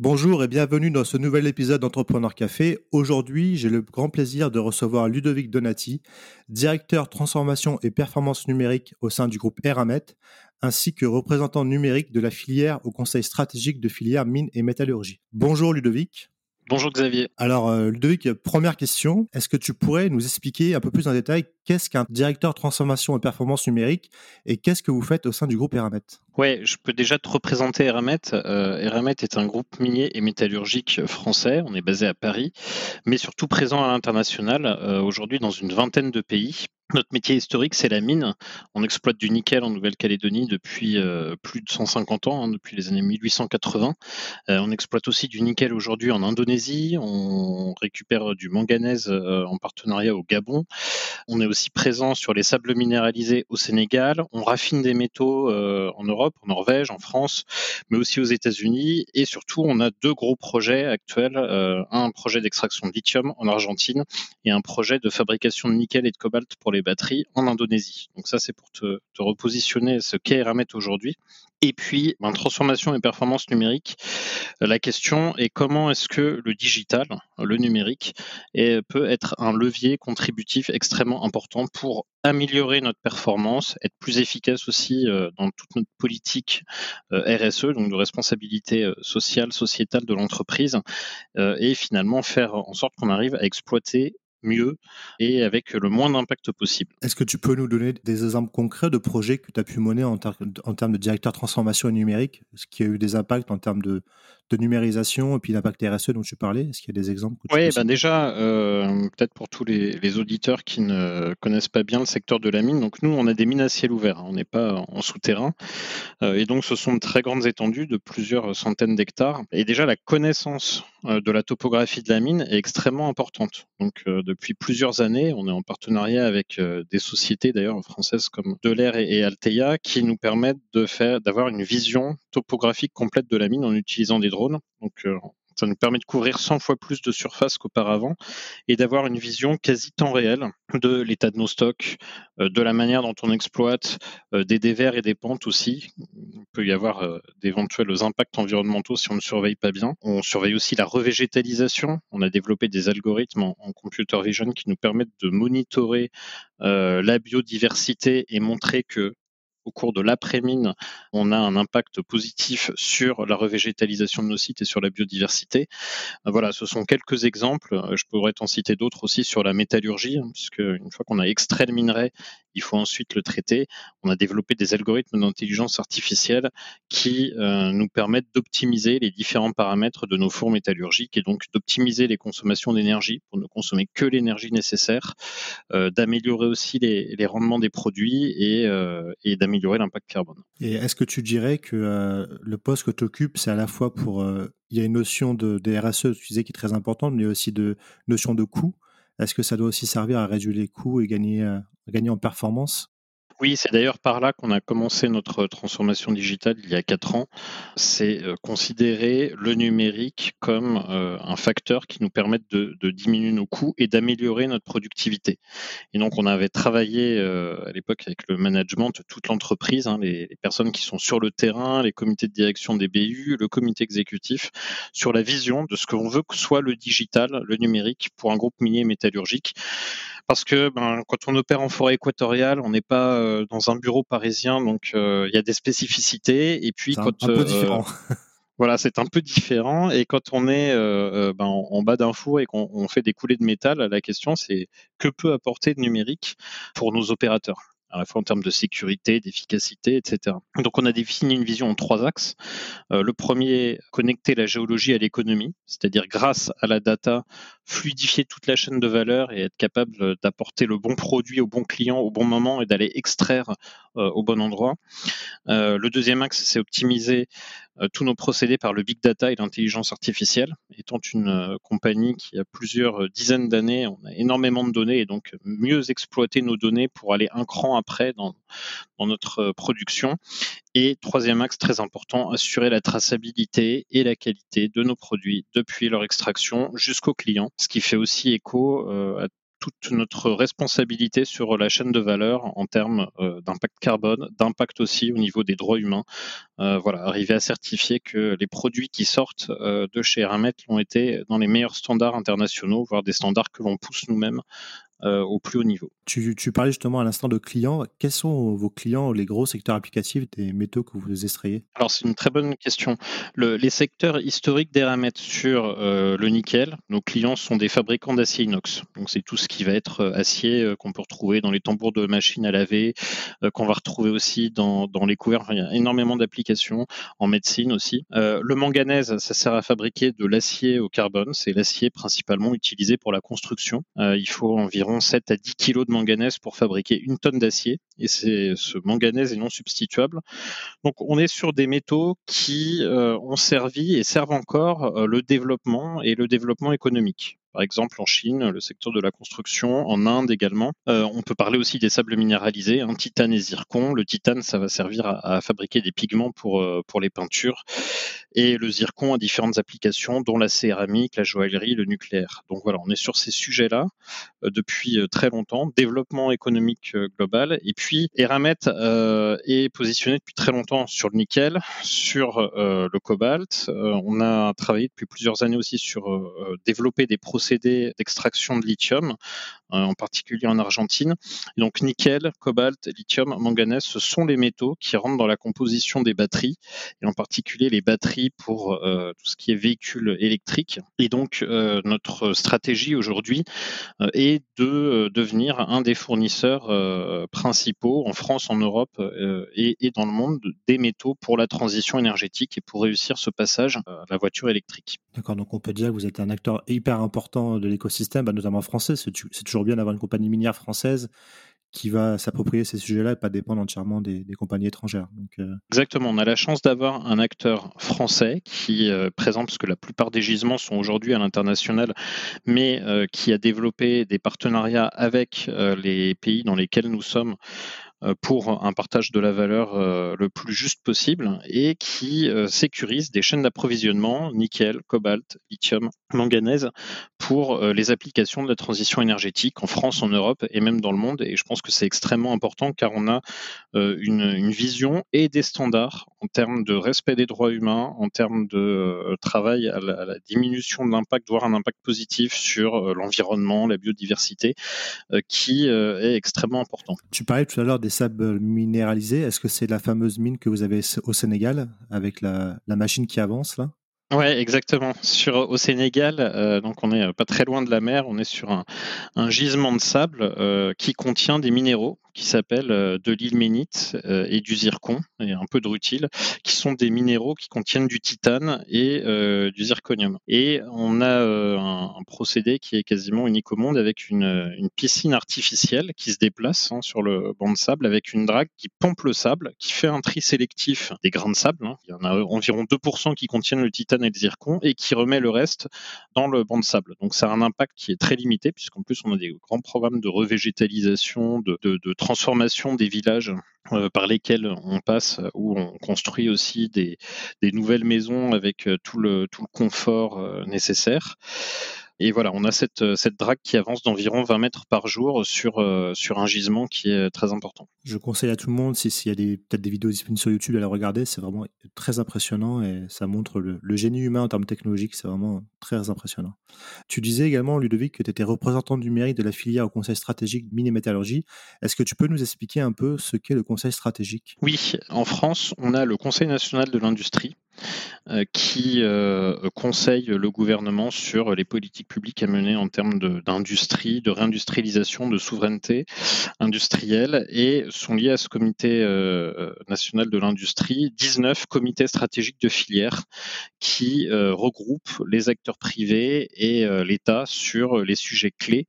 Bonjour et bienvenue dans ce nouvel épisode d'Entrepreneur Café. Aujourd'hui, j'ai le grand plaisir de recevoir Ludovic Donati, directeur transformation et performance numérique au sein du groupe Eramet, ainsi que représentant numérique de la filière au conseil stratégique de filière mine et métallurgie. Bonjour Ludovic. Bonjour Xavier. Alors euh, Ludovic, première question, est-ce que tu pourrais nous expliquer un peu plus en détail qu'est-ce qu'un directeur transformation et performance numérique et qu'est-ce que vous faites au sein du groupe Eramet? Ouais, je peux déjà te représenter Eramet. Euh, Eramet est un groupe minier et métallurgique français, on est basé à Paris, mais surtout présent à l'international, euh, aujourd'hui dans une vingtaine de pays. Notre métier historique, c'est la mine. On exploite du nickel en Nouvelle-Calédonie depuis euh, plus de 150 ans, hein, depuis les années 1880. Euh, on exploite aussi du nickel aujourd'hui en Indonésie. On récupère du manganèse en partenariat au Gabon. On est aussi présent sur les sables minéralisés au Sénégal. On raffine des métaux en Europe, en Norvège, en France, mais aussi aux États-Unis. Et surtout, on a deux gros projets actuels. un projet d'extraction de lithium en Argentine et un projet de fabrication de nickel et de cobalt pour les batteries en Indonésie. Donc ça, c'est pour te, repositionner ce qu'est Eramet aujourd'hui. Et puis, transformation et performance numérique, la question est comment est-ce que le digital, le numérique, peut être un levier contributif extrêmement important pour améliorer notre performance, être plus efficace aussi euh, dans toute notre politique euh, RSE, donc de responsabilité euh, sociale, sociétale de l'entreprise, et finalement faire en sorte qu'on arrive à exploiter mieux et avec le moins d'impact possible. Est-ce que tu peux nous donner des exemples concrets de projets que tu as pu mener en, termes de directeur transformation numérique, ce qui a eu des impacts en termes de, de numérisation et puis l'impact RSE dont tu parlais Est-ce qu'il y a des exemples Oui, ben déjà, euh, peut-être pour tous les, auditeurs qui ne connaissent pas bien le secteur de la mine, donc nous, on a des mines à ciel ouvert, hein. on n'est pas en souterrain, euh, et donc ce sont de très grandes étendues de plusieurs centaines d'hectares. Et déjà, la connaissance euh, de la topographie de la mine est extrêmement importante. Donc depuis plusieurs années, on est en partenariat avec des sociétés d'ailleurs françaises comme Delair et, et Altea qui nous permettent de faire d'avoir une vision topographique complète de la mine en utilisant des drones. Donc, euh, ça nous permet de couvrir 100 fois plus de surface qu'auparavant et d'avoir une vision quasi temps réel de l'état de nos stocks, euh, de la manière dont on exploite, euh, des dévers et des pentes aussi. Il peut y avoir d'éventuels impacts environnementaux si on ne surveille pas bien. On surveille aussi la revégétalisation. On a développé des algorithmes en, en computer vision qui nous permettent de monitorer la biodiversité et montrer que au cours de l'après-mine, on a un impact positif sur la revégétalisation de nos sites et sur la biodiversité. Euh, voilà, ce sont quelques exemples. Euh, je pourrais t'en citer d'autres aussi sur la métallurgie, hein, puisque une fois qu'on a extrait le minerai, il faut ensuite le traiter. On a développé des algorithmes d'intelligence artificielle qui euh, nous permettent d'optimiser les différents paramètres de nos fours métallurgiques et donc d'optimiser les consommations d'énergie pour ne consommer que l'énergie nécessaire, d'améliorer aussi les, rendements des produits et, et d'améliorer l'impact carbone. Et est-ce que tu dirais que euh, le poste que tu occupes, c'est à la fois pour... Euh, il y a une notion de, de, RSE, tu disais, qui est très importante, mais aussi de notion de coût. Est-ce que ça doit aussi servir à réduire les coûts et gagner, euh, gagner en performance? Oui, c'est d'ailleurs par là qu'on a commencé notre transformation digitale il y a quatre ans. C'est euh, considérer le numérique comme euh, un facteur qui nous permette de, diminuer nos coûts et d'améliorer notre productivité. Et donc, on avait travaillé euh, à l'époque avec le management de toute l'entreprise, hein, les, personnes qui sont sur le terrain, les comités de direction des BU, le comité exécutif, sur la vision de ce que l'on veut que soit le digital, le numérique pour un groupe minier métallurgique parce que ben, quand on opère en forêt équatoriale, on n'est pas euh, dans un bureau parisien, donc euh, il y a des spécificités. Et puis quand un, peu euh, différent. Voilà, c'est un peu différent. Et quand on est ben, en, bas d'un four et qu'on fait des coulées de métal, la question c'est que peut apporter le numérique pour nos opérateurs à la fois en termes de sécurité, d'efficacité, etc. Donc on a défini une vision en trois axes. Euh, le premier, connecter la géologie à l'économie, c'est-à-dire grâce à la data, fluidifier toute la chaîne de valeur et être capable d'apporter le bon produit au bon client au bon moment et d'aller extraire euh, au bon endroit. Euh, le deuxième axe, c'est optimiser tous nos procédés par le big data et l'intelligence artificielle. Étant une compagnie qui a plusieurs dizaines d'années, on a énormément de données et donc mieux exploiter nos données pour aller un cran après dans, notre euh, production. Et troisième axe très important, assurer la traçabilité et la qualité de nos produits depuis leur extraction jusqu'au client, ce qui fait aussi écho euh, à toute notre responsabilité sur la chaîne de valeur en termes d'impact carbone, d'impact aussi au niveau des droits humains. voilà, arriver à certifier que les produits qui sortent de chez Eramet ont été dans les meilleurs standards internationaux, voire des standards que l'on pousse nous-mêmes euh, au plus haut niveau. Tu, parlais justement à l'instant de clients. Quels sont vos clients, les gros secteurs applicatifs des métaux que vous extrayez Alors c'est une très bonne question. les secteurs historiques d'Eramet sur euh, le nickel, nos clients sont des fabricants d'acier inox. Donc c'est tout ce qui va être euh, acier qu'on peut retrouver dans les tambours de machines à laver, qu'on va retrouver aussi dans, les couverts. il y a énormément d'applications en médecine aussi. le manganèse, ça sert à fabriquer de l'acier au carbone. C'est l'acier principalement utilisé pour la construction. il faut environ 7 à 10 kg de manganèse pour fabriquer une tonne d'acier. Et c'est ce manganèse est non substituable. Donc on est sur des métaux qui euh, ont servi et servent encore euh, le développement et le développement économique par exemple en Chine, le secteur de la construction, en Inde également. Euh, on peut parler aussi des sables minéralisés, un titane et zircon. Le titane, ça va servir à, fabriquer des pigments pour, euh, pour les peintures, et le zircon a différentes applications, dont la céramique, la joaillerie, le nucléaire. Donc voilà, on est sur ces sujets-là euh, depuis très longtemps. Développement économique global, et puis Eramet est positionné depuis très longtemps sur le nickel, sur le cobalt. on a travaillé depuis plusieurs années aussi sur développer des processus d'extraction de lithium, euh, en particulier en Argentine. donc nickel, cobalt, lithium, manganèse, ce sont les métaux qui rentrent dans la composition des batteries, et en particulier les batteries pour euh, tout ce qui est véhicules électriques. Et donc euh, notre stratégie aujourd'hui est de devenir un des fournisseurs principaux en France, en Europe et, dans le monde des métaux pour la transition énergétique et pour réussir ce passage à la voiture électrique. D'accord, donc on peut dire que vous êtes un acteur hyper important de l'écosystème, bah, notamment français. C'est toujours bien d'avoir une compagnie minière française qui va s'approprier ces sujets-là et pas dépendre entièrement des, compagnies étrangères. Euh, Exactement, on a la chance d'avoir un acteur français qui euh, présente, parce que la plupart des gisements sont aujourd'hui à l'international, mais euh, qui a développé des partenariats avec les pays dans lesquels nous sommes pour un partage de la valeur le plus juste possible et qui sécurise des chaînes d'approvisionnement nickel, cobalt, lithium, manganèse pour les applications de la transition énergétique en France, en Europe et même dans le monde. Et je pense que c'est extrêmement important car on a une, vision et des standards en termes de respect des droits humains, en termes de travail à la, diminution de l'impact, voire un impact positif sur l'environnement, la biodiversité, qui est extrêmement important. Tu parlais tout à l'heure des sables minéralisés. Est-ce que c'est la fameuse mine que vous avez au Sénégal avec la, machine qui avance là? Ouais, exactement. Sur au Sénégal, euh, donc on est euh, pas très loin de la mer, on est sur un, gisement de sable euh, qui contient des minéraux qui s'appelle euh, de l'ilménite euh, et du zircon et un peu de rutile, qui sont des minéraux qui contiennent du titane et euh, du zirconium. Et on a un, procédé qui est quasiment unique au monde avec une, piscine artificielle qui se déplace hein, sur le banc de sable avec une drague qui pompe le sable, qui fait un tri sélectif des grains de sable. Hein. Il y en a environ 2% qui contiennent le titane et le zircon et qui remet le reste dans le banc de sable. Donc ça a un impact qui est très limité puisqu'en plus on a des grands programmes de revégétalisation, de, de, de transformation des villages euh, par lesquels on passe, où on construit aussi des, nouvelles maisons avec euh, tout le, tout le confort euh, nécessaire. Et voilà, on a cette, euh, cette drague qui avance d'environ 20 mètres par jour sur, euh, sur un gisement qui est très important. Je conseille à tout le monde, s'il y a peut-être des vidéos disponibles sur YouTube, à la regarder. C'est vraiment très impressionnant et ça montre le, génie humain en termes technologiques. C'est vraiment très impressionnant. Tu disais également, Ludovic, que tu étais représentant numérique de la filière au Conseil stratégique mine et métallurgie. Est-ce que tu peux nous expliquer un peu ce qu'est le Conseil stratégique? Oui, en France, on a le Conseil national de l'industrie qui euh, conseille le gouvernement sur les politiques publiques à mener en termes d'industrie, de, réindustrialisation, de souveraineté industrielle et sont liés à ce comité euh, national de l'industrie 19 comités stratégiques de filière qui regroupent les acteurs privés et l'État sur les sujets clés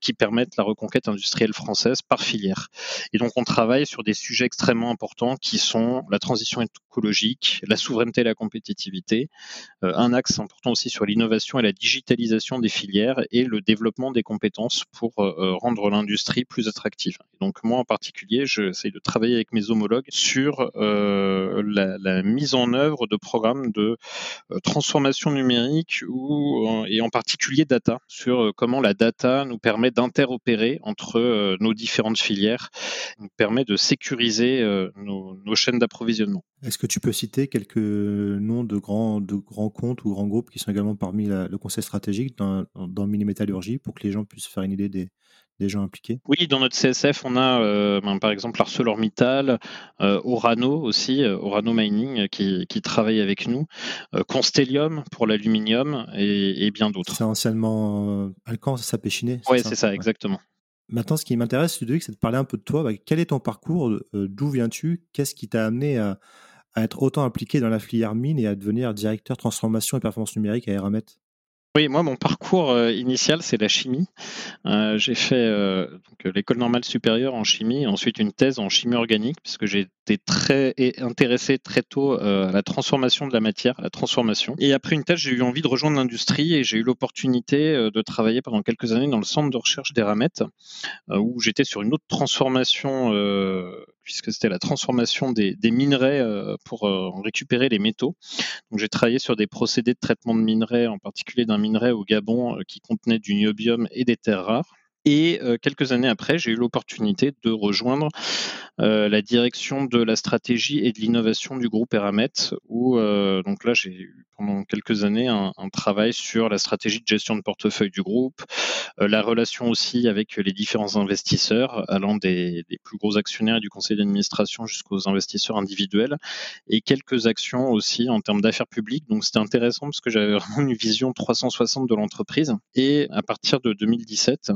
qui permettent la reconquête industrielle française par filière. Et donc on travaille sur des sujets extrêmement importants qui sont la transition écologique, la souveraineté et la compétitivité, un axe important aussi sur l'innovation et la digitalisation des filières et le développement des compétences pour rendre l'industrie plus attractive. donc moi en particulier, j'essaie de travailler avec mes homologues sur la, la, mise en œuvre de programmes de transformation numérique ou, et en particulier data, sur comment la data nous permet d'interopérer entre nos différentes filières, nous permet de sécuriser nos, nos chaînes d'approvisionnement. Est-ce que tu peux citer quelques noms de grands, grands comptes ou grands groupes qui sont également parmi le conseil stratégique dans, dans Mini-Métallurgie pour que les gens puissent faire une idée des, des gens impliqués? Oui, dans notre CSF, on a euh, ben, par exemple ArcelorMittal, euh, Orano aussi, euh, Orano Mining qui, travaille avec nous, Constellium pour l'aluminium et, bien d'autres. C'est anciennement Alcan, ça s'appelle Chiné Oui, c'est ça, exactement. Maintenant, ce qui m'intéresse, Ludovic, c'est de parler un peu de toi. Bah, quel est ton parcours? D'où viens-tu? Qu'est-ce qui t'a amené à, à, être autant impliqué dans la filière mine et à devenir directeur transformation et performance numérique à Eramet? Oui, moi, mon parcours euh, initial, c'est la chimie. Euh, j'ai fait euh, l'école normale supérieure en chimie, ensuite une thèse en chimie organique, puisque j'ai été très intéressé très tôt à la transformation de la matière, la transformation. Et après une thèse, j'ai eu envie de rejoindre l'industrie et j'ai eu l'opportunité de travailler pendant quelques années dans le centre de recherche d'Eramet, où j'étais sur une autre transformation puisque c'était la transformation des, minerais euh, pour euh, récupérer les métaux. Donc j'ai travaillé sur des procédés de traitement de minerais, en particulier d'un minerai au Gabon euh, qui contenait du niobium et des terres rares. Et quelques années après, j'ai eu l'opportunité de rejoindre la direction de la stratégie et de l'innovation du groupe Eramet, où donc là j'ai eu pendant quelques années un, travail sur la stratégie de gestion de portefeuille du groupe, euh, la relation aussi avec les différents investisseurs, allant des, plus gros actionnaires du conseil d'administration jusqu'aux investisseurs individuels, et quelques actions aussi en termes d'affaires publiques. Donc c'était intéressant parce que j'avais vraiment une vision 360 de l'entreprise. Et à partir de 2017,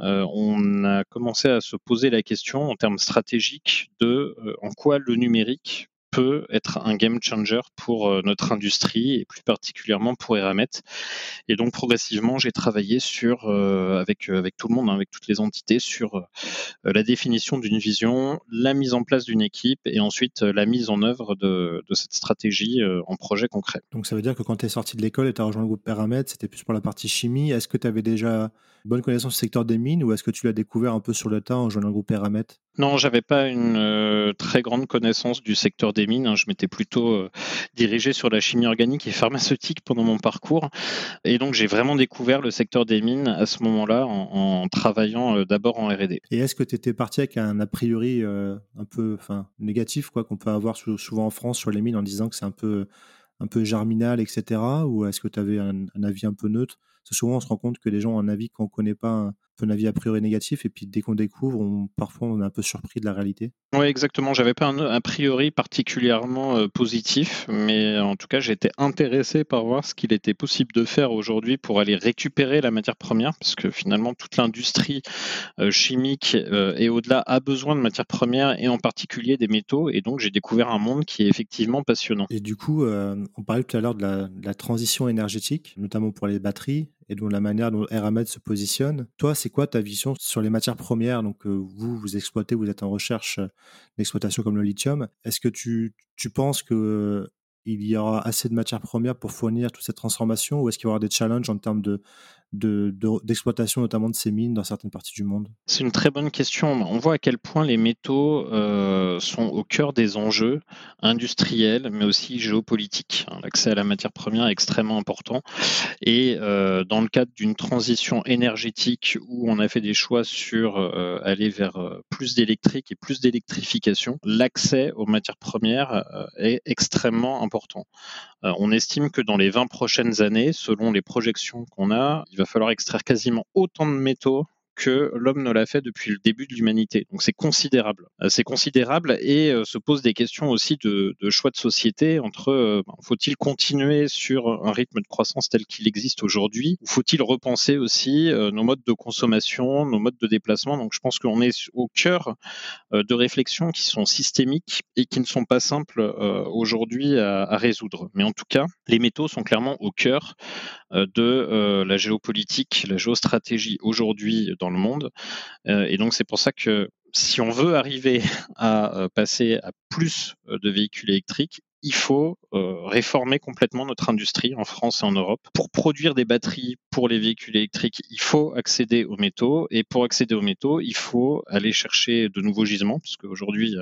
euh, on a commencé à se poser la question en termes stratégiques de euh, en quoi le numérique peut être un game changer pour euh, notre industrie et plus particulièrement pour Eramet. Et donc progressivement, j'ai travaillé sur avec avec tout le monde, hein, avec toutes les entités, sur la définition d'une vision, la mise en place d'une équipe et ensuite la mise en œuvre de, de cette stratégie en projet concret. Donc ça veut dire que quand tu es sorti de l'école et tu as rejoint le groupe Eramet, c'était plus pour la partie chimie. Est-ce que tu avais déjà bonne connaissance du secteur des mines ou est-ce que tu l'as découvert un peu sur le tas en joignant le groupe Eramet? Non, j'avais pas une euh, très grande connaissance du secteur des mines. Hein. Je m'étais plutôt euh, dirigé sur la chimie organique et pharmaceutique pendant mon parcours. Et donc, j'ai vraiment découvert le secteur des mines à ce moment-là en, travaillant euh, d'abord en R&D. Et est-ce que tu étais parti avec un a priori un peu négatif quoi qu'on peut avoir souvent en France sur les mines en disant que c'est un peu, un peu germinal, etc. Ou est-ce que tu avais un, un, avis un peu neutre? Souvent, on se rend compte que les gens ont un avis qu'on ne connaît pas un avis a priori négatif et puis dès qu'on découvre, on, parfois on est un peu surpris de la réalité. Oui, exactement. J'avais pas un a priori particulièrement euh, positif, mais en tout cas, j'étais intéressé par voir ce qu'il était possible de faire aujourd'hui pour aller récupérer la matière première, parce que finalement toute l'industrie euh, chimique euh, et au-delà a besoin de matières premières et en particulier des métaux. Et donc j'ai découvert un monde qui est effectivement passionnant. Et du coup, on parlait tout à l'heure de la transition énergétique, notamment pour les batteries et dont la manière dont Eramet se positionne. Toi, c'est quoi ta vision sur les matières premières? Donc, euh, vous, vous exploitez, vous êtes en recherche euh, d'exploitation comme le lithium. Est-ce que tu, penses que euh, y aura assez de matières premières pour fournir toute cette transformation ou est-ce qu'il y aura des challenges en termes de, d'exploitation notamment de ces mines dans certaines parties du monde C'est une très bonne question. On voit à quel point les métaux euh, sont au cœur des enjeux industriels, mais aussi géopolitiques. Hein, l'accès à la matière première est extrêmement important. Et euh, dans le cadre d'une transition énergétique où on a fait des choix sur euh, aller vers plus d'électrique et plus d'électrification, l'accès aux matières premières est extrêmement important. On estime que dans les 20 prochaines années, selon les projections qu'on a, il va falloir extraire quasiment autant de métaux que l'homme ne l'a fait depuis le début de l'humanité. Donc c'est considérable. Euh, c'est considérable et euh, se pose des questions aussi de, choix de société entre euh, ben, faut-il continuer sur un rythme de croissance tel qu'il existe aujourd'hui ou faut-il repenser aussi nos modes de consommation, nos modes de déplacement? Donc je pense qu'on est au cœur de réflexions qui sont systémiques et qui ne sont pas simples aujourd'hui à, à résoudre. Mais en tout cas, les métaux sont clairement au cœur de la géopolitique, la géostratégie aujourd'hui dans le monde. Euh, et donc c'est pour ça que si on veut arriver à euh, passer à plus euh, de véhicules électriques, il faut euh, réformer complètement notre industrie en France et en Europe. Pour produire des batteries pour les véhicules électriques, il faut accéder aux métaux. Et pour accéder aux métaux, il faut aller chercher de nouveaux gisements, parce qu'aujourd'hui,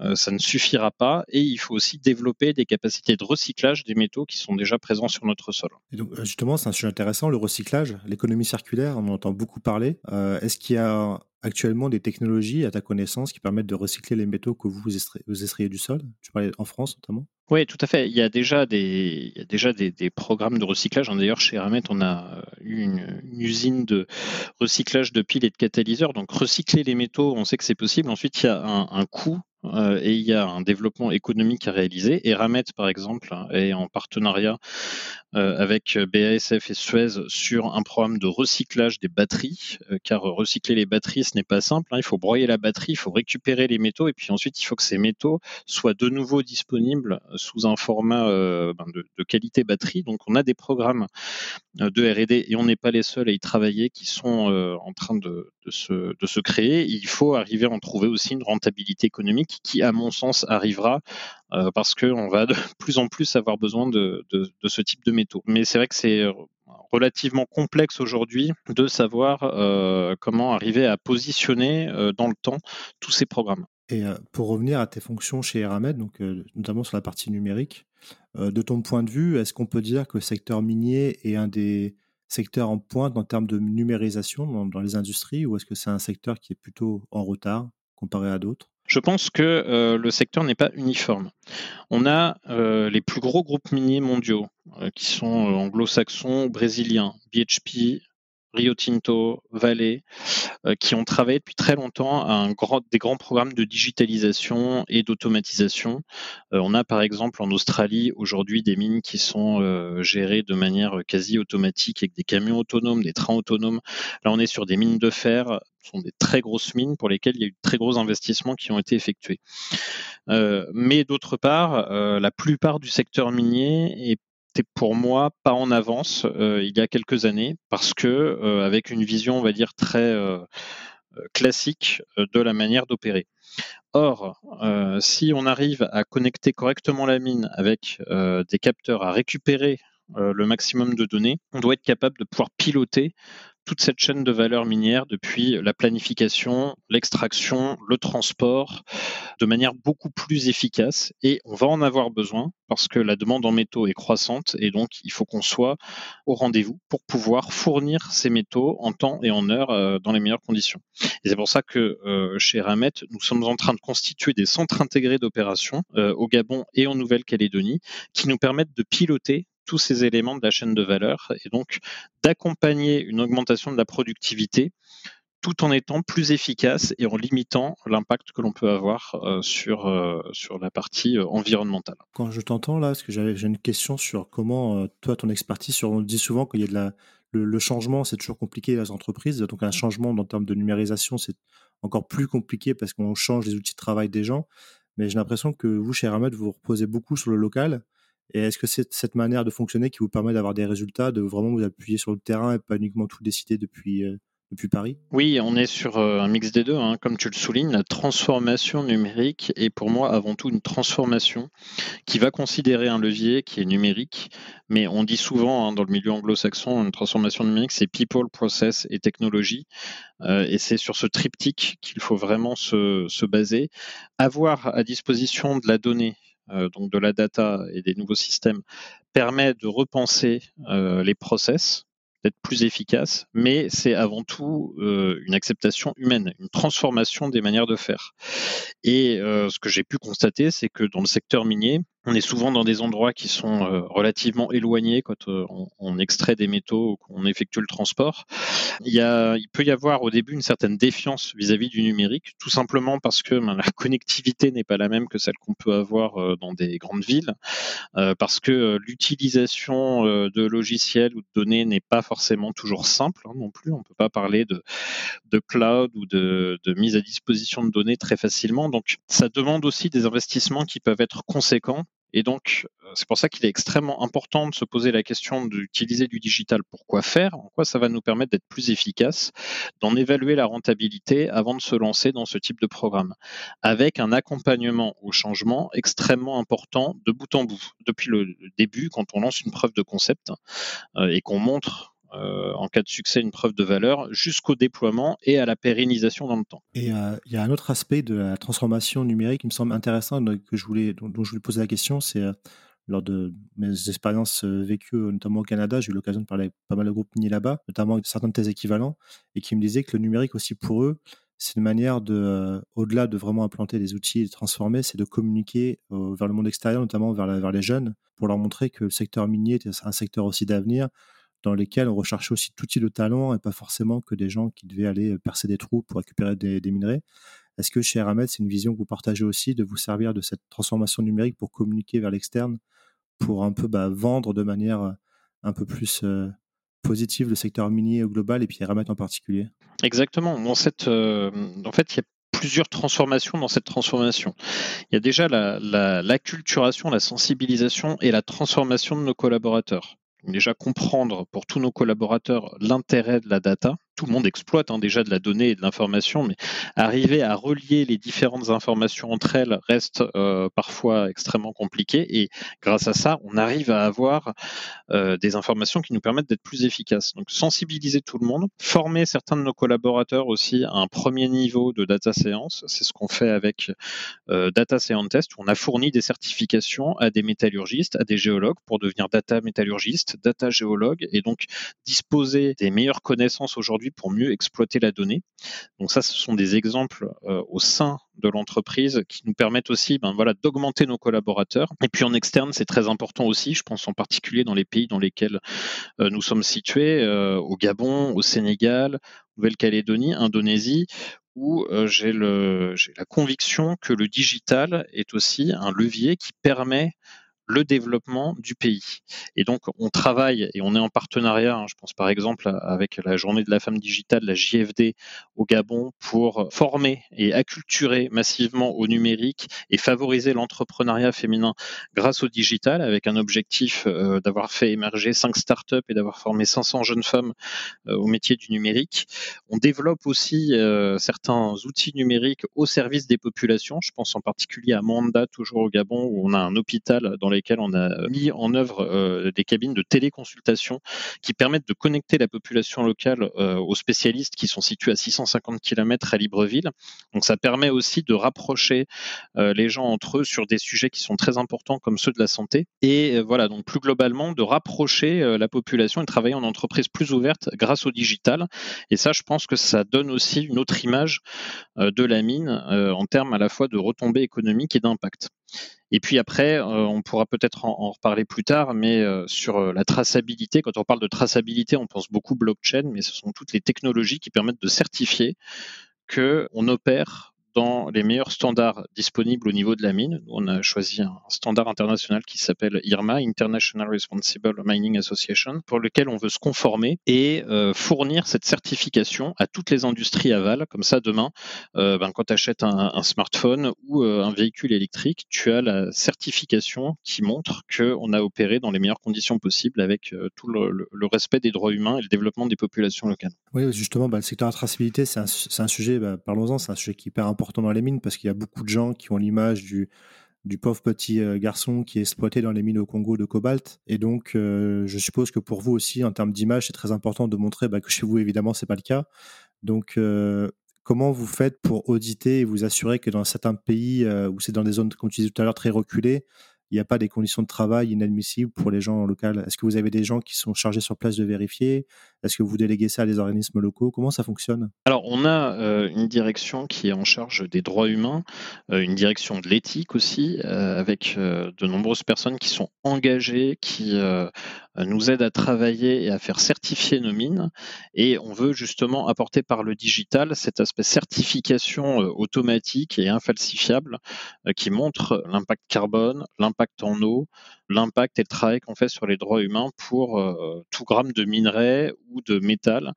euh, ça ne suffira pas. Et il faut aussi développer des capacités de recyclage des métaux qui sont déjà présents sur notre sol. Donc, justement, c'est un sujet intéressant, le recyclage, l'économie circulaire, on en entend beaucoup parler. Est-ce qu'il y a actuellement des technologies à ta connaissance qui permettent de recycler les métaux que vous, extrayez du sol? Tu parlais en France notamment? Oui, tout à fait. Il y a déjà des, il y a déjà des, des programmes de recyclage. D'ailleurs, chez Eramet, on a eu une, usine de recyclage de piles et de catalyseurs. Donc, recycler les métaux, on sait que c'est possible. Ensuite, il y a un coût euh, et il y a un développement économique à réaliser. Et Ramet, par exemple, est en partenariat euh, avec BASF et Suez sur un programme de recyclage des batteries, euh, car recycler les batteries, ce n'est pas simple. Hein. Il faut broyer la batterie, il faut récupérer les métaux, et puis ensuite, il faut que ces métaux soient de nouveau disponibles sous un format ben, de, qualité batterie. Donc, on a des programmes de R&D, et on n'est pas les seuls à y travailler, qui sont en train de se créer. Il faut arriver à en trouver aussi une rentabilité économique qui, à mon sens, arrivera euh, parce qu'on va de plus en plus avoir besoin de, ce type de métaux. Mais c'est vrai que c'est relativement complexe aujourd'hui de savoir euh, comment arriver à positionner euh, dans le temps tous ces programmes. Et pour revenir à tes fonctions chez Eramet, donc notamment sur la partie numérique, de ton point de vue, est-ce qu'on peut dire que le secteur minier est un des secteurs en pointe en termes de numérisation dans les industries, ou est-ce que c'est un secteur qui est plutôt en retard comparé à d'autres? Je pense que euh, le secteur n'est pas uniforme. On a euh, les plus gros groupes miniers mondiaux euh, qui sont anglo-saxons, brésiliens, BHP, Rio Tinto, Vale, qui ont travaillé depuis très longtemps à un grand, des grands programmes de digitalisation et d'automatisation. on a par exemple en Australie aujourd'hui des mines qui sont gérées de manière quasi automatique avec des camions autonomes, des trains autonomes. Là, on est sur des mines de fer sont des très grosses mines pour lesquelles il y a eu de très gros investissements qui ont été effectués. Euh, mais d'autre part, euh, la plupart du secteur minier était pour moi pas en avance euh, il y a quelques années parce que avec une vision, on va dire très classique de la manière d'opérer. Or, si on arrive à connecter correctement la mine avec des capteurs, à récupérer le maximum de données, on doit être capable de pouvoir piloter toute cette chaîne de valeur minière depuis la planification, l'extraction, le transport, de manière beaucoup plus efficace. Et on va en avoir besoin parce que la demande en métaux est croissante et donc il faut qu'on soit au rendez-vous pour pouvoir fournir ces métaux en temps et en heure euh, dans les meilleures conditions. Et c'est pour ça que euh, chez Ramet, nous sommes en train de constituer des centres intégrés d'opération euh, au Gabon et en Nouvelle-Calédonie qui nous permettent de piloter tous ces éléments de la chaîne de valeur et donc d'accompagner une augmentation de la productivité tout en étant plus efficace et en limitant l'impact que l'on peut avoir euh, sur, euh, sur la partie euh, environnementale. Quand je t'entends là, parce que j'ai une question sur comment, toi, ton expertise, sur, on dit souvent qu'il y a de la, le, changement, c'est toujours compliqué dans les entreprises, donc un changement en termes de numérisation, c'est encore plus compliqué parce qu'on change les outils de travail des gens, mais j'ai l'impression que vous, chez Aramet, vous reposez beaucoup sur le local, et est-ce que c'est cette manière de fonctionner qui vous permet d'avoir des résultats, de vraiment vous appuyer sur le terrain et pas uniquement tout décider depuis, euh, depuis Paris? Oui, on est sur euh, un mix des deux. Hein. Comme tu le soulignes, la transformation numérique est pour moi avant tout une transformation qui va considérer un levier qui est numérique. Mais on dit souvent hein, dans le milieu anglo-saxon, une transformation numérique, c'est people, process et technologie. Euh, et c'est sur ce triptyque qu'il faut vraiment se, se baser. Avoir à disposition de la donnée donc de la data et des nouveaux systèmes, permet de repenser euh, les process, d'être plus efficace, mais c'est avant tout euh, une acceptation humaine, une transformation des manières de faire. Et ce que j'ai pu constater, c'est que dans le secteur minier, on est souvent dans des endroits qui sont euh, relativement éloignés quand euh, on, extrait des métaux ou qu'on effectue le transport. Il, y a, il peut y avoir au début une certaine défiance vis-à-vis du numérique, tout simplement parce que ben, la connectivité n'est pas la même que celle qu'on peut avoir euh, dans des grandes villes, parce que l'utilisation de logiciels ou de données n'est pas forcément toujours simple hein, non plus. On ne peut pas parler de, de cloud ou de, de mise à disposition de données très facilement. Donc ça demande aussi des investissements qui peuvent être conséquents Et donc, c'est pour ça qu'il est extrêmement important de se poser la question d'utiliser du digital. Pour quoi faire, en quoi ça va nous permettre d'être plus efficace, d'en évaluer la rentabilité avant de se lancer dans ce type de programme, avec un accompagnement au changement extrêmement important de bout en bout, depuis le début, quand on lance une preuve de concept euh, et qu'on montre euh, en cas de succès une preuve de valeur jusqu'au déploiement et à la pérennisation dans le temps. Et euh, il y a un autre aspect de la transformation numérique qui me semble intéressant, que je voulais, dont, je voulais poser la question, c'est lors de mes expériences vécues, notamment au Canada, j'ai eu l'occasion de parler avec pas mal de groupes mini là-bas, notamment avec certains de tes équivalents, et qui me disaient que le numérique aussi pour eux, c'est une manière de, au-delà de vraiment implanter des outils et de transformer, c'est de communiquer vers le monde extérieur, notamment vers, vers, les jeunes, pour leur montrer que le secteur minier est un secteur aussi d'avenir, dans lequel on recherchait aussi tout type de talent et pas forcément que des gens qui devaient aller percer des trous pour récupérer des, minerais. Est-ce que chez Aramet, c'est une vision que vous partagez aussi de vous servir de cette transformation numérique pour communiquer vers l'externe, pour un peu bah, vendre de manière un peu plus positive le secteur minier au global et puis Aramet en particulier? Exactement. en fait, il y a plusieurs transformations dans cette transformation. Il y a déjà la, l'acculturation, la sensibilisation et la transformation de nos collaborateurs. Déjà comprendre pour tous nos collaborateurs l'intérêt de la data, tout le monde exploite hein, déjà de la donnée et de l'information, mais arriver à relier les différentes informations entre elles reste euh, parfois extrêmement compliqué. Et grâce à ça, on arrive à avoir euh, des informations qui nous permettent d'être plus efficaces. Donc sensibiliser tout le monde, former certains de nos collaborateurs aussi à un premier niveau de data science. C'est ce qu'on fait avec euh, Data Scientist, où on a fourni des certifications à des métallurgistes, à des géologues pour devenir data métallurgiste, data géologue, et donc disposer des meilleures connaissances aujourd'hui pour mieux exploiter la donnée. Donc ça, ce sont des exemples euh, au sein de l'entreprise qui nous permettent aussi ben, voilà, d'augmenter nos collaborateurs. Et puis en externe, c'est très important aussi, je pense en particulier dans les pays dans lesquels euh, nous sommes situés, euh, au Gabon, au Sénégal, Nouvelle-Calédonie, Indonésie, où j'ai la conviction que le digital est aussi un levier qui permet le développement du pays. Et donc, on travaille et on est en partenariat, hein, je pense par exemple avec la journée de la femme digitale, la JFD au Gabon, pour former et acculturer massivement au numérique et favoriser l'entrepreneuriat féminin grâce au digital, avec un objectif euh, d'avoir fait émerger cinq startups et d'avoir formé 500 jeunes femmes euh, au métier du numérique. On développe aussi euh, certains outils numériques au service des populations. Je pense en particulier à Manda, toujours au Gabon, où on a un hôpital dans les on a mis en œuvre euh, des cabines de téléconsultation qui permettent de connecter la population locale euh, aux spécialistes qui sont situés à 650 km à Libreville. Donc ça permet aussi de rapprocher euh, les gens entre eux sur des sujets qui sont très importants comme ceux de la santé. Et voilà, donc plus globalement, de rapprocher la population et travailler en entreprise plus ouverte grâce au digital. Et ça, je pense que ça donne aussi une autre image de la mine en termes à la fois de retombées économiques et d'impact. Et puis après, euh, on pourra peut-être en, reparler plus tard, mais euh, sur euh, la traçabilité, quand on parle de traçabilité, on pense beaucoup blockchain, mais ce sont toutes les technologies qui permettent de certifier qu'on opère dans les meilleurs standards disponibles au niveau de la mine. On a choisi un standard international qui s'appelle IRMA, International Responsible Mining Association, pour lequel on veut se conformer et euh, fournir cette certification à toutes les industries aval. Comme ça, demain, euh, ben, quand tu achètes un, smartphone ou euh, un véhicule électrique, tu as la certification qui montre qu'on a opéré dans les meilleures conditions possibles avec tout le, respect des droits humains et le développement des populations locales. Oui, justement, bah, le secteur de la traçabilité, c'est un, sujet, bah, parlons-en, c'est un sujet qui est hyper important important dans les mines parce qu'il y a beaucoup de gens qui ont l'image du, pauvre petit euh, garçon qui est exploité dans les mines au Congo de cobalt. Et donc, euh, je suppose que pour vous aussi, en termes d'image, c'est très important de montrer bah, que chez vous, évidemment, c'est pas le cas. Donc, euh, comment vous faites pour auditer et vous assurer que dans certains pays où c'est dans des zones, comme tu disais tout à l'heure, très reculées, il n'y a pas des conditions de travail inadmissibles pour les gens locaux Est-ce que vous avez des gens qui sont chargés sur place de vérifier? Est-ce que vous déléguez ça à des organismes locaux? Comment ça fonctionne? Alors, on a euh, une direction qui est en charge des droits humains, euh, une direction de l'éthique aussi, euh, avec de nombreuses personnes qui sont engagées, qui nous aident à travailler et à faire certifier nos mines. Et on veut justement apporter par le digital cet aspect certification automatique et infalsifiable qui montre l'impact carbone, l'impact en eau, l'impact et le travail qu'on fait sur les droits humains pour euh, tout gramme de minerai ou de métal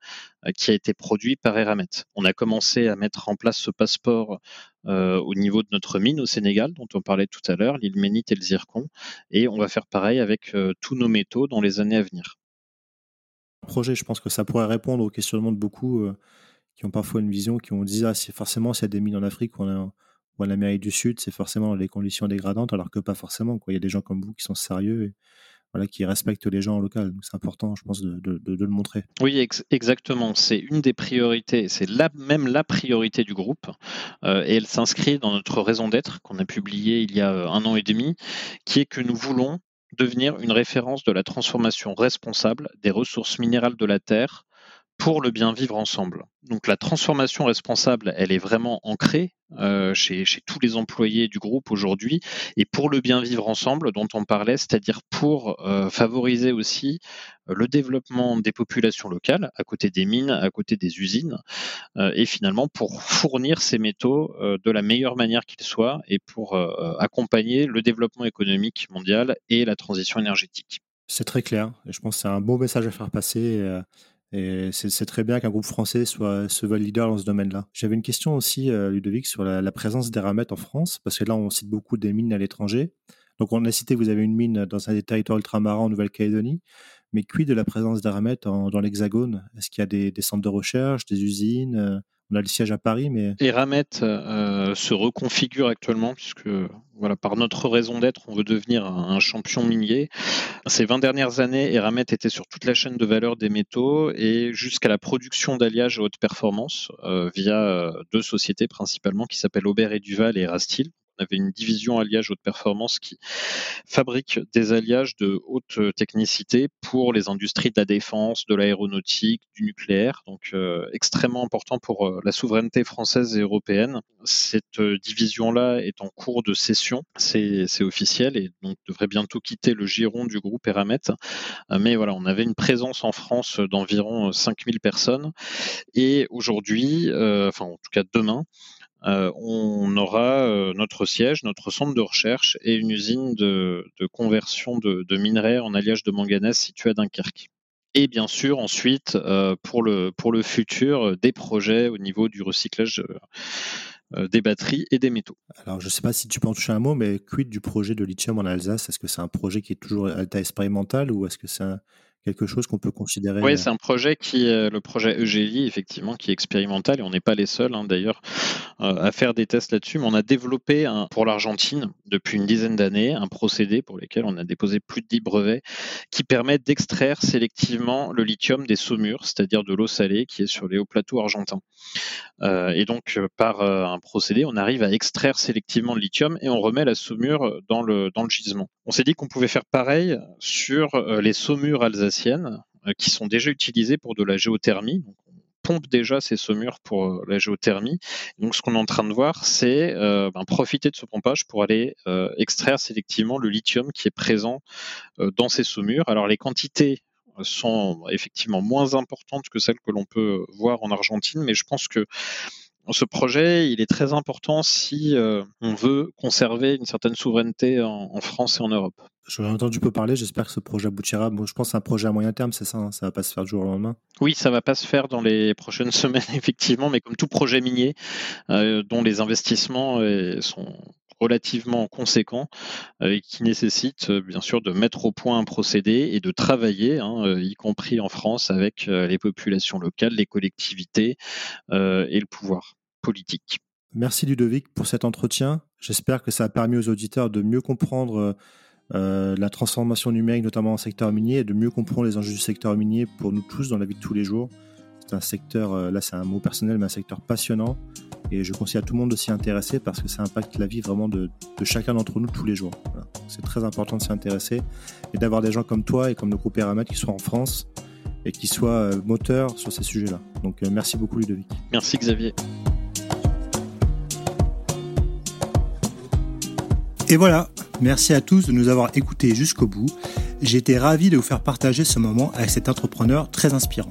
euh, qui a été produit par Eramet. On a commencé à mettre en place ce passeport au niveau de notre mine au Sénégal, dont on parlait tout à l'heure, l'île Ménite et le zircon, et on va faire pareil avec tous nos métaux dans les années à venir. Projet, je pense que ça pourrait répondre aux questionnements de beaucoup qui ont parfois une vision, qui ont dit ah, c'est forcément s'il y a des mines en Afrique ou en, Amérique du Sud, c'est forcément les conditions dégradantes, alors que pas forcément. Quoi. Il y a des gens comme vous qui sont sérieux voilà, qui respectent les gens en local. Donc c'est important, je pense, de, le montrer. Oui, exactement. C'est une des priorités, c'est même la priorité du groupe. Euh, et elle s'inscrit dans notre raison d'être qu'on a publié il y a euh, un an et demi, qui est que nous voulons devenir une référence de la transformation responsable des ressources minérales de la Terre pour le bien vivre ensemble. Donc la transformation responsable, elle est vraiment ancrée euh, chez, tous les employés du groupe aujourd'hui, et pour le bien vivre ensemble dont on parlait, c'est-à-dire pour euh, favoriser aussi euh, le développement des populations locales, à côté des mines, à côté des usines, et finalement pour fournir ces métaux de la meilleure manière qu'ils soient, et pour accompagner le développement économique mondial et la transition énergétique. C'est très clair, je pense que c'est un bon message à faire passer. Et c'est très bien qu'un groupe français soit se veuille leader dans ce domaine-là. J'avais une question aussi, euh, Ludovic, sur la, présence d'Eramet en France, parce que là, on cite beaucoup des mines à l'étranger. Donc, on a cité vous avez une mine dans un des territoires ultramarins en Nouvelle-Calédonie. Mais quid de la présence d'Eramet dans l'Hexagone? Est-ce qu'il y a des, des, centres de recherche, des usines euh, on a le siège à Paris, mais. Eramet euh, se reconfigure actuellement, puisque voilà, par notre raison d'être, on veut devenir un, champion minier. Ces 20 dernières années, Eramet était sur toute la chaîne de valeur des métaux et jusqu'à la production d'alliages à haute performance euh, via euh, deux sociétés principalement qui s'appellent Aubert et Duval et Erastil on avait une division alliage haute performance qui fabrique des alliages de haute technicité pour les industries de la défense, de l'aéronautique, du nucléaire, donc euh, extrêmement important pour euh, la souveraineté française et européenne. Cette euh, division-là est en cours de cession, c'est officiel et donc devrait bientôt quitter le giron du groupe Eramet. mais voilà, on avait une présence en France d'environ 5000 personnes et aujourd'hui, enfin en tout cas demain, euh, on aura euh, notre siège, notre centre de recherche et une usine de, conversion de, minerais en alliage de manganèse située à Dunkerque. Et bien sûr, ensuite, euh, pour, le, futur, des projets au niveau du recyclage des batteries et des métaux. Alors, je ne sais pas si tu peux en toucher un mot, mais quid du projet de lithium en Alsace? Est-ce que c'est un projet qui est toujours à l'état expérimental ou est-ce que c'est un, quelque chose qu'on peut considérer Oui, c'est un projet qui est le projet EGI, effectivement, qui est expérimental et on n'est pas les seuls hein, d'ailleurs euh, à faire des tests là-dessus. Mais on a développé un, pour l'Argentine depuis une dizaine d'années un procédé pour lequel on a déposé plus de 10 brevets qui permet d'extraire sélectivement le lithium des saumures, c'est-à-dire de l'eau salée qui est sur les hauts plateaux argentins. Euh, et donc, euh, par un procédé, on arrive à extraire sélectivement le lithium et on remet la saumure dans le, dans le gisement. On s'est dit qu'on pouvait faire pareil sur les saumures alsaciennes euh, qui sont déjà utilisées pour de la géothermie. on pompe déjà ces saumures pour euh, la géothermie. Donc, ce qu'on est en train de voir, c'est euh, ben, profiter de ce pompage pour aller extraire sélectivement le lithium qui est présent dans ces saumures. Alors, les quantités sont effectivement moins importantes que celles que l'on peut voir en Argentine, mais je pense que ce projet, il est très important si on veut conserver une certaine souveraineté en France et en Europe. J'en ai entendu peu parler, j'espère que ce projet aboutira. je pense que c'est un projet à moyen terme, c'est ça, Ça hein, ça va pas se faire du jour au lendemain. Oui, ça va pas se faire dans les prochaines semaines, effectivement, mais comme tout projet minier, euh, dont les investissements euh, sont relativement conséquents euh, et qui nécessitent bien sûr de mettre au point un procédé et de travailler, hein, y compris en France, avec les populations locales, les collectivités et le pouvoir politique. Merci Ludovic pour cet entretien. J'espère que ça a permis aux auditeurs de mieux comprendre euh, la transformation numérique, notamment en secteur minier, et de mieux comprendre les enjeux du secteur minier pour nous tous dans la vie de tous les jours. C'est un secteur, euh, là c'est un mot personnel, mais un secteur passionnant. Et je conseille à tout le monde de s'y intéresser parce que ça impacte la vie vraiment de, chacun d'entre nous tous les jours. C'est très important de s'y intéresser et d'avoir des gens comme toi et comme le groupe Eramet qui soient en France et qui soient euh, moteurs sur ces sujets-là. Donc merci beaucoup Ludovic. Merci Xavier. Et voilà, merci à tous de nous avoir écoutés jusqu'au bout. J'ai été ravi de vous faire partager ce moment avec cet entrepreneur très inspirant.